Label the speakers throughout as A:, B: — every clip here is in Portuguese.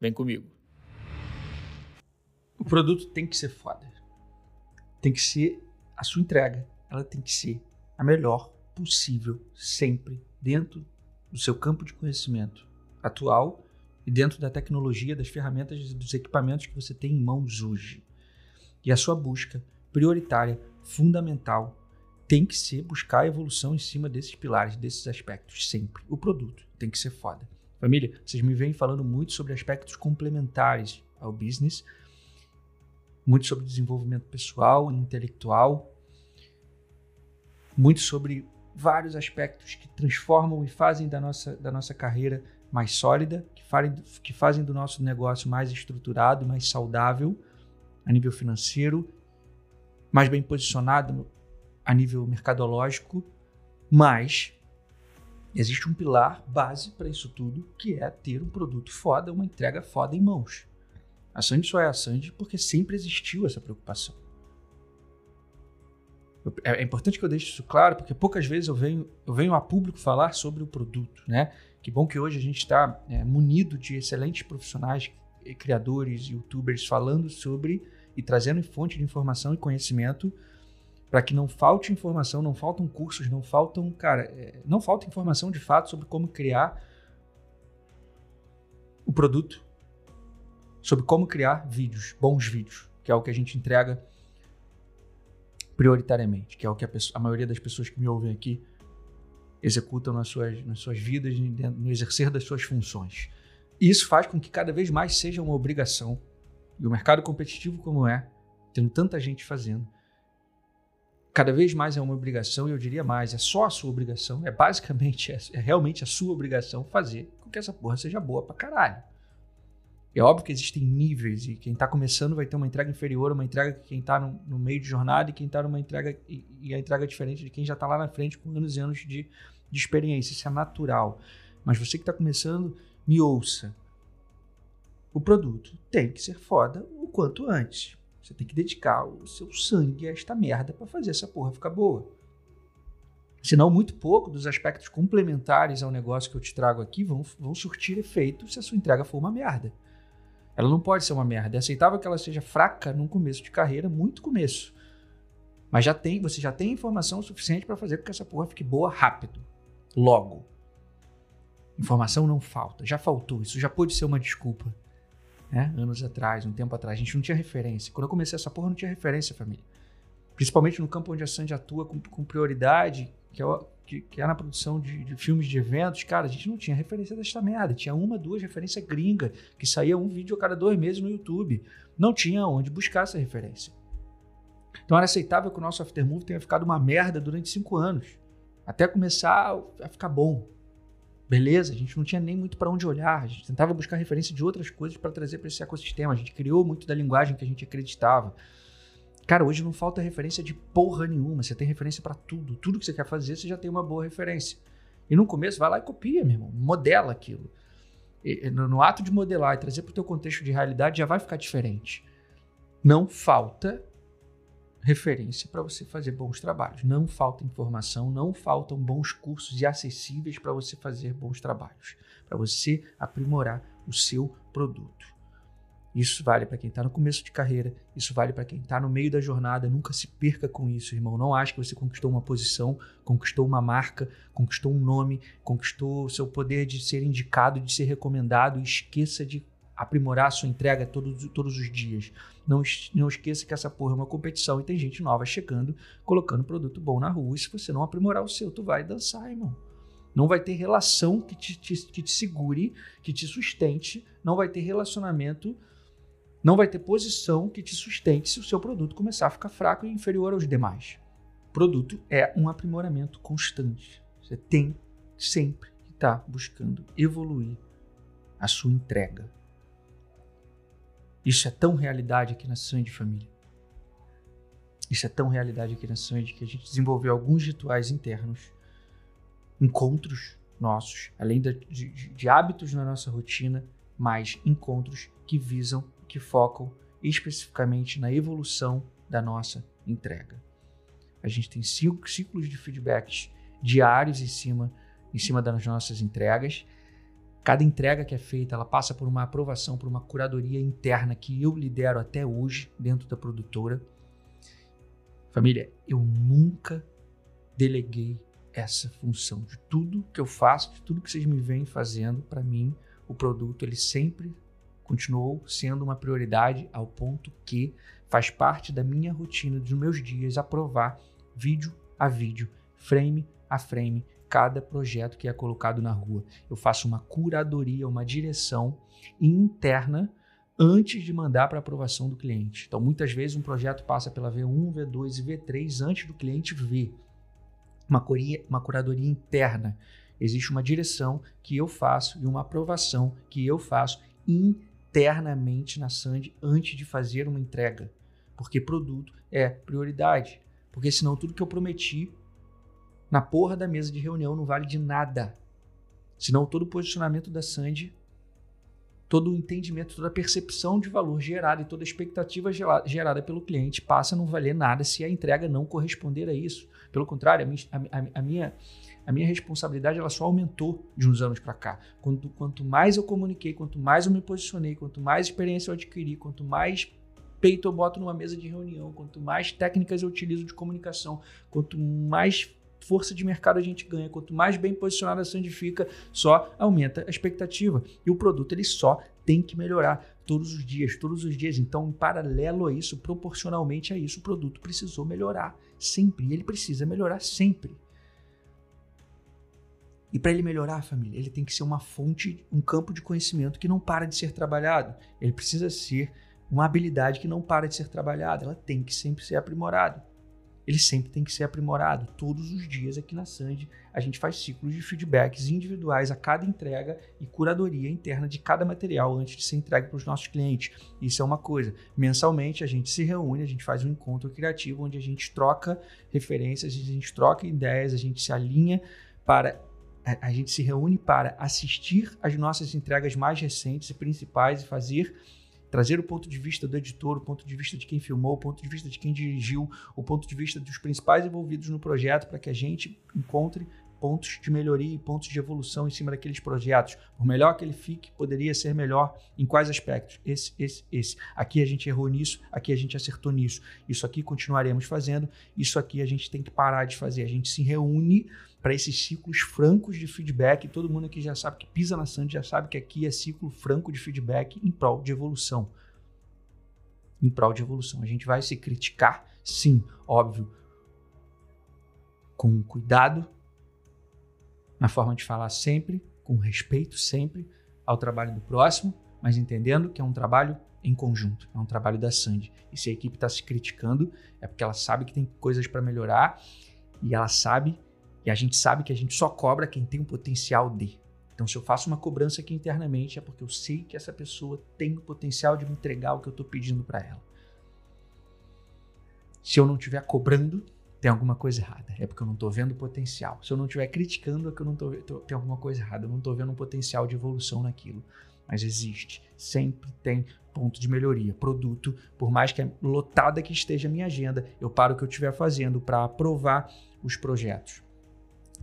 A: Vem comigo.
B: O produto tem que ser foda. Tem que ser a sua entrega. Ela tem que ser a melhor possível, sempre, dentro do seu campo de conhecimento atual e dentro da tecnologia, das ferramentas e dos equipamentos que você tem em mãos hoje. E a sua busca prioritária, fundamental, tem que ser buscar a evolução em cima desses pilares, desses aspectos, sempre. O produto tem que ser foda. Família, vocês me vêm falando muito sobre aspectos complementares ao business, muito sobre desenvolvimento pessoal e intelectual, muito sobre vários aspectos que transformam e fazem da nossa, da nossa carreira mais sólida, que, que fazem do nosso negócio mais estruturado, mais saudável a nível financeiro, mais bem posicionado a nível mercadológico, mas existe um pilar base para isso tudo, que é ter um produto foda, uma entrega foda em mãos. A Sandy só é a Sandy porque sempre existiu essa preocupação. É, é importante que eu deixe isso claro, porque poucas vezes eu venho, eu venho a público falar sobre o produto, né? Que bom que hoje a gente está é, munido de excelentes profissionais, criadores, youtubers falando sobre e trazendo fonte de informação e conhecimento para que não falte informação, não faltam cursos, não faltam, cara, é, não falta informação de fato sobre como criar o produto, sobre como criar vídeos, bons vídeos, que é o que a gente entrega prioritariamente, que é o que a, pessoa, a maioria das pessoas que me ouvem aqui executam nas suas, nas suas vidas, no exercer das suas funções. E isso faz com que cada vez mais seja uma obrigação, e o mercado competitivo como é, tendo tanta gente fazendo, cada vez mais é uma obrigação, e eu diria mais, é só a sua obrigação, é basicamente, é, é realmente a sua obrigação fazer com que essa porra seja boa pra caralho. É óbvio que existem níveis, e quem está começando vai ter uma entrega inferior, uma entrega que quem está no, no, meio de jornada, e quem está numa entrega, e, e, a entrega é diferente de quem já está lá na frente com anos e anos de, de experiência. Isso é natural. Mas você que está começando, me ouça. O produto tem que ser foda o quanto antes. Você tem que dedicar o seu sangue a esta merda para fazer essa porra ficar boa. Senão, muito pouco dos aspectos complementares ao negócio que eu te trago aqui vão, vão surtir efeito se a sua entrega for uma merda. Ela não pode ser uma merda. É aceitável que ela seja fraca num começo de carreira, muito começo. Mas já tem, você já tem informação suficiente para fazer com que essa porra fique boa rápido. Logo. Informação não falta. Já faltou. Isso já pode ser uma desculpa né? anos atrás, um tempo atrás. A gente não tinha referência. Quando eu comecei essa porra, não tinha referência, família. Principalmente no campo onde a Sandy atua com, com prioridade, que é, que, que é na produção de, de, filmes de eventos. Cara, a gente não tinha referência desta merda. Tinha uma, duas referências gringa, que saía um vídeo a cada dois meses no YouTube. Não tinha onde buscar essa referência. Então era aceitável que o nosso Aftermove tenha ficado uma merda durante cinco anos. Até começar a ficar bom. Beleza, a gente não tinha nem muito para onde olhar, a gente tentava buscar referência de outras coisas para trazer para esse ecossistema, a gente criou muito da linguagem que a gente acreditava. Cara, hoje não falta referência de porra nenhuma, você tem referência para tudo, tudo que você quer fazer, você já tem uma boa referência. E no começo, vai lá e copia, meu irmão, modela aquilo. E, no, no ato de modelar e trazer para o teu contexto de realidade, já vai ficar diferente. Não falta referência para você fazer bons trabalhos. Não falta informação, não faltam bons cursos e acessíveis para você fazer bons trabalhos, para você aprimorar o seu produto. Isso vale para quem está no começo de carreira, isso vale para quem está no meio da jornada. Nunca se perca com isso, irmão. Não ache que você conquistou uma posição, conquistou uma marca, conquistou um nome, conquistou o seu poder de ser indicado, de ser recomendado. Esqueça de aprimorar a sua entrega todos, todos os dias. Não, não esqueça que essa porra é uma competição e tem gente nova chegando, colocando produto bom na rua. E se você não aprimorar o seu, tu vai dançar, irmão. Não vai ter relação que te, te, que te segure, que te sustente. Não vai ter relacionamento, não vai ter posição que te sustente se o seu produto começar a ficar fraco e inferior aos demais. Produto é um aprimoramento constante. Você tem sempre que estar tá buscando evoluir a sua entrega Isso é tão realidade aqui na Sandy Família. Isso é tão realidade aqui na Sandy que a gente desenvolveu alguns rituais internos, encontros nossos, além de, de, de hábitos na nossa rotina, mais encontros que visam, que focam especificamente na evolução da nossa entrega. A gente tem ciclos de feedbacks diários em cima, em cima das nossas entregas. Cada entrega que é feita, ela passa por uma aprovação, por uma curadoria interna que eu lidero até hoje dentro da produtora. Família, eu nunca deleguei essa função de tudo que eu faço, de tudo que vocês me vêm fazendo para mim, o produto ele sempre continuou sendo uma prioridade ao ponto que faz parte da minha rotina dos meus dias aprovar vídeo a vídeo, frame a frame, cada projeto que é colocado na rua. Eu faço uma curadoria, uma direção interna antes de mandar para aprovação do cliente. Então, muitas vezes um projeto passa pela V1, V2 e V3 antes do cliente ver. Uma, curia, uma curadoria interna. Existe uma direção que eu faço e uma aprovação que eu faço internamente na Sandy antes de fazer uma entrega. Porque produto é prioridade. Porque senão tudo que eu prometi na porra da mesa de reunião não vale de nada. Senão todo o posicionamento da Sandy, todo o entendimento, toda a percepção de valor gerada e toda a expectativa gerada pelo cliente passa a não valer nada se a entrega não corresponder a isso. Pelo contrário, a minha, a, a minha, a minha responsabilidade ela só aumentou de uns anos para cá. Quanto, quanto mais eu comuniquei, quanto mais eu me posicionei, quanto mais experiência eu adquiri, quanto mais peito eu boto numa mesa de reunião, quanto mais técnicas eu utilizo de comunicação, quanto mais força de mercado a gente ganha, quanto mais bem posicionada a Sandy fica, só aumenta a expectativa. E o produto ele só tem que melhorar todos os dias, todos os dias. Então, em paralelo a isso, proporcionalmente a isso, o produto precisou melhorar sempre. Ele precisa melhorar sempre. E para ele melhorar, família, ele tem que ser uma fonte, um campo de conhecimento que não para de ser trabalhado. Ele precisa ser uma habilidade que não para de ser trabalhada, ela tem que sempre ser aprimorada. Ele sempre tem que ser aprimorado. Todos os dias aqui na Sandy a gente faz ciclos de feedbacks individuais a cada entrega e curadoria interna de cada material antes de ser entregue para os nossos clientes. Isso é uma coisa. Mensalmente a gente se reúne, a gente faz um encontro criativo onde a gente troca referências, a gente troca ideias, a gente se alinha para a gente se reúne para assistir às nossas entregas mais recentes e principais e fazer trazer o ponto de vista do editor, o ponto de vista de quem filmou, o ponto de vista de quem dirigiu, o ponto de vista dos principais envolvidos no projeto para que a gente encontre pontos de melhoria e pontos de evolução em cima daqueles projetos. Por melhor que ele fique, poderia ser melhor em quais aspectos? Esse, esse, esse. Aqui a gente errou nisso, aqui a gente acertou nisso. Isso aqui continuaremos fazendo, isso aqui a gente tem que parar de fazer. A gente se reúne para esses ciclos francos de feedback. Todo mundo aqui já sabe que pisa na Sandy, já sabe que aqui é ciclo franco de feedback em prol de evolução. Em prol de evolução. A gente vai se criticar, sim, óbvio, com cuidado, na forma de falar sempre, com respeito sempre ao trabalho do próximo, mas entendendo que é um trabalho em conjunto, é um trabalho da Sandy. E se a equipe está se criticando, é porque ela sabe que tem coisas para melhorar e ela sabe, e a gente sabe que a gente só cobra quem tem um potencial de. Então, se eu faço uma cobrança aqui internamente, é porque eu sei que essa pessoa tem o potencial de me entregar o que eu estou pedindo para ela. Se eu não estiver cobrando, tem alguma coisa errada. É porque eu não estou vendo o potencial. Se eu não estiver criticando, é que eu não tô, tem alguma coisa errada. Eu não estou vendo um potencial de evolução naquilo. Mas existe. Sempre tem ponto de melhoria. Produto, por mais que é lotada que esteja a minha agenda, eu paro o que eu estiver fazendo para aprovar os projetos.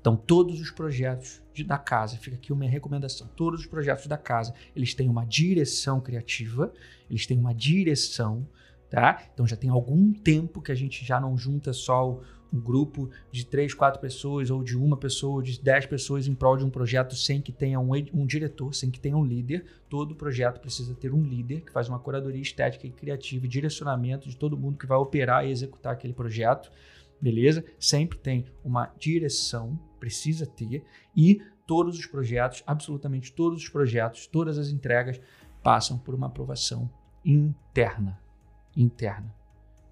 B: Então, todos os projetos de, da casa, fica aqui uma recomendação, todos os projetos da casa, eles têm uma direção criativa, eles têm uma direção tá? Então já tem algum tempo que a gente já não junta só um grupo de três, quatro pessoas, ou de uma pessoa, ou de dez pessoas em prol de um projeto sem que tenha um, um diretor, sem que tenha um líder. Todo projeto precisa ter um líder que faz uma curadoria estética e criativa e direcionamento de todo mundo que vai operar e executar aquele projeto. Beleza? Sempre tem uma direção, precisa ter, e todos os projetos, absolutamente todos os projetos, todas as entregas passam por uma aprovação interna interna.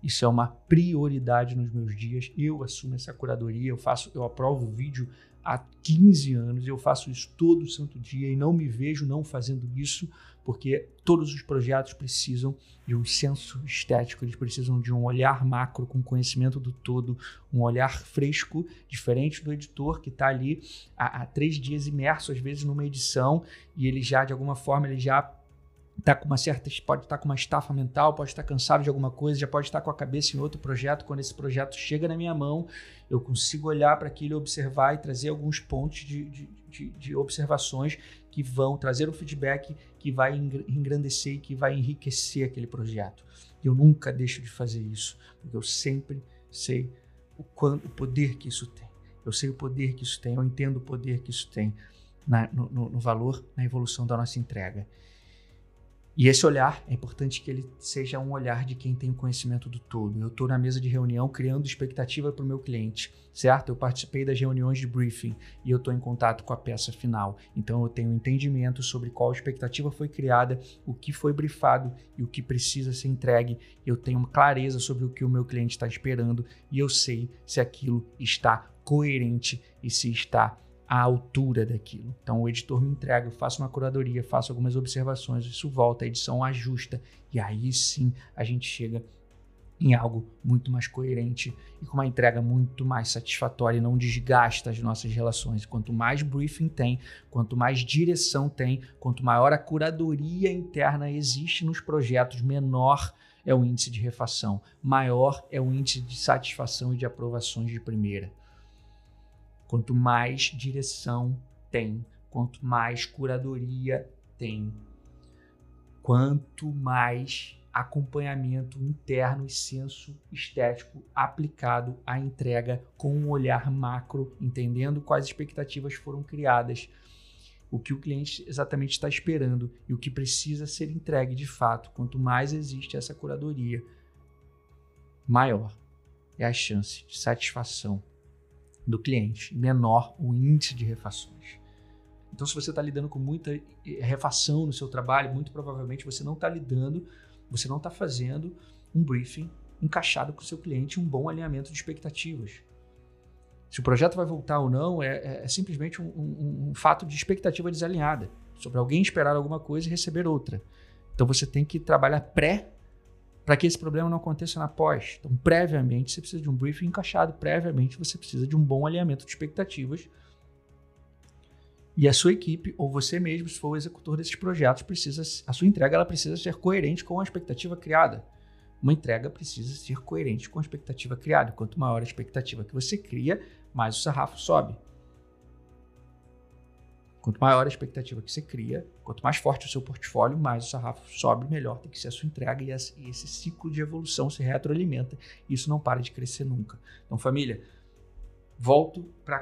B: Isso é uma prioridade nos meus dias. Eu assumo essa curadoria, eu faço, eu aprovo o vídeo há 15 anos, eu faço isso todo santo dia e não me vejo não fazendo isso, porque todos os projetos precisam de um senso estético, eles precisam de um olhar macro com conhecimento do todo, um olhar fresco, diferente do editor que está ali há, há, três dias imerso, às vezes, numa edição, e ele já, de alguma forma, ele já está com uma certa, pode estar tá com uma estafa mental, pode estar cansado de alguma coisa, já pode estar com a cabeça em outro projeto. Quando esse projeto chega na minha mão, eu consigo olhar para aquilo, observar e trazer alguns pontos de, de, de, de observações que vão trazer um feedback que vai engrandecer e que vai enriquecer aquele projeto. Eu nunca deixo de fazer isso, porque eu sempre sei o, quanto, o poder que isso tem. Eu sei o poder que isso tem, eu entendo o poder que isso tem na, no, no valor, na evolução da nossa entrega. E esse olhar, é importante que ele seja um olhar de quem tem o conhecimento do todo. Eu estou na mesa de reunião criando expectativa para o meu cliente, certo? Eu participei das reuniões de briefing e eu estou em contato com a peça final. Então eu tenho entendimento sobre qual expectativa foi criada, o que foi briefado e o que precisa ser entregue. Eu tenho uma clareza sobre o que o meu cliente está esperando e eu sei se aquilo está coerente e se está à altura daquilo. Então o editor me entrega, eu faço uma curadoria, faço algumas observações, isso volta, a edição ajusta e aí sim a gente chega em algo muito mais coerente e com uma entrega muito mais satisfatória e não desgasta as nossas relações. Quanto mais briefing tem, quanto mais direção tem, quanto maior a curadoria interna existe nos projetos, menor é o índice de refação, maior é o índice de satisfação e de aprovações de primeira. Quanto mais direção tem, quanto mais curadoria tem, quanto mais acompanhamento interno e senso estético aplicado à entrega com um olhar macro, entendendo quais expectativas foram criadas, o que o cliente exatamente está esperando e o que precisa ser entregue de fato. Quanto mais existe essa curadoria, maior é a chance de satisfação do cliente, menor o índice de refações. Então, se você está lidando com muita refação no seu trabalho, muito provavelmente você não está lidando, você não está fazendo um briefing encaixado com o seu cliente, um bom alinhamento de expectativas. Se o projeto vai voltar ou não, é, é, é simplesmente um, um, um fato de expectativa desalinhada sobre alguém esperar alguma coisa e receber outra. Então, você tem que trabalhar pré para que esse problema não aconteça na pós. Então, previamente, você precisa de um briefing encaixado, previamente, você precisa de um bom alinhamento de expectativas. E a sua equipe, ou você mesmo, se for o executor desses projetos, precisa, a sua entrega ela precisa ser coerente com a expectativa criada. Uma entrega precisa ser coerente com a expectativa criada. Quanto maior a expectativa que você cria, mais o sarrafo sobe. Quanto maior a expectativa que você cria, quanto mais forte o seu portfólio, mais o sarrafo sobe, melhor tem que ser a sua entrega e esse ciclo de evolução se retroalimenta. E isso não para de crescer nunca. Então, família, volto para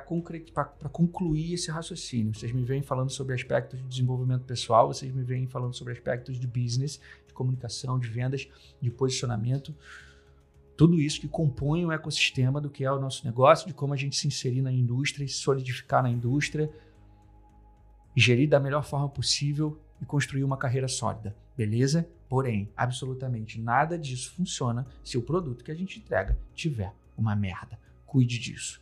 B: concluir esse raciocínio. Vocês me vêm falando sobre aspectos de desenvolvimento pessoal, vocês me vêm falando sobre aspectos de business, de comunicação, de vendas, de posicionamento. Tudo isso que compõe o ecossistema do que é o nosso negócio, de como a gente se inserir na indústria e se solidificar na indústria gerir da melhor forma possível e construir uma carreira sólida, beleza? Porém, absolutamente nada disso funciona se o produto que a gente entrega tiver uma merda. Cuide disso.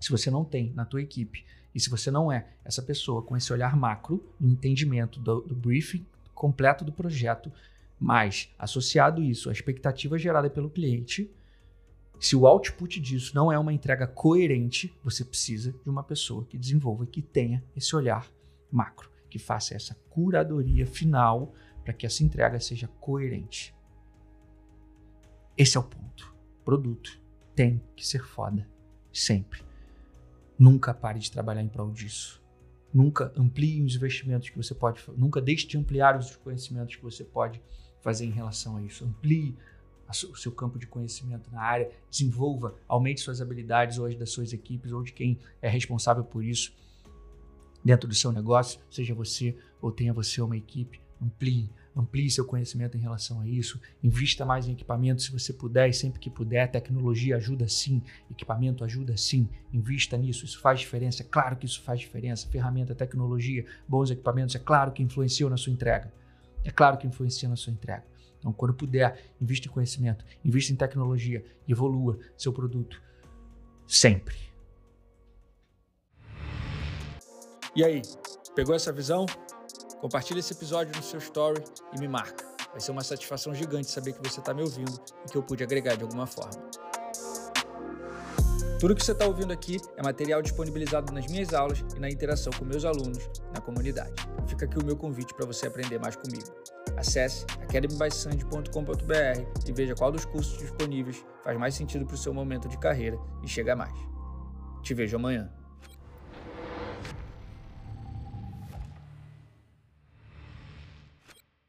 B: Se você não tem na tua equipe e se você não é essa pessoa com esse olhar macro, no entendimento do, do briefing completo do projeto, mas associado isso à expectativa gerada pelo cliente, se o output disso não é uma entrega coerente, você precisa de uma pessoa que desenvolva, que tenha esse olhar macro, que faça essa curadoria final para que essa entrega seja coerente. Esse é o ponto. Produto tem que ser foda, sempre. Nunca pare de trabalhar em prol disso. Nunca amplie os investimentos que você pode, nunca deixe de ampliar os conhecimentos que você pode fazer em relação a isso. Amplie o seu campo de conhecimento na área, desenvolva, aumente suas habilidades hoje das suas equipes ou de quem é responsável por isso dentro do seu negócio, seja você ou tenha você uma equipe, amplie, amplie seu conhecimento em relação a isso, invista mais em equipamento se você puder e sempre que puder, tecnologia ajuda sim, equipamento ajuda sim, invista nisso, isso faz diferença, é claro que isso faz diferença, ferramenta, tecnologia, bons equipamentos, é claro que influenciam na sua entrega, é claro que influencia na sua entrega. Então, quando puder, invista em conhecimento, invista em tecnologia, evolua seu produto sempre.
A: E aí, pegou essa visão? Compartilhe esse episódio no seu story e me marca. Vai ser uma satisfação gigante saber que você está me ouvindo e que eu pude agregar de alguma forma. Tudo que você está ouvindo aqui é material disponibilizado nas minhas aulas e na interação com meus alunos na comunidade. Fica aqui o meu convite para você aprender mais comigo. Acesse academybysand.com.br e veja qual dos cursos disponíveis faz mais sentido para o seu momento de carreira e chega mais. Te vejo amanhã.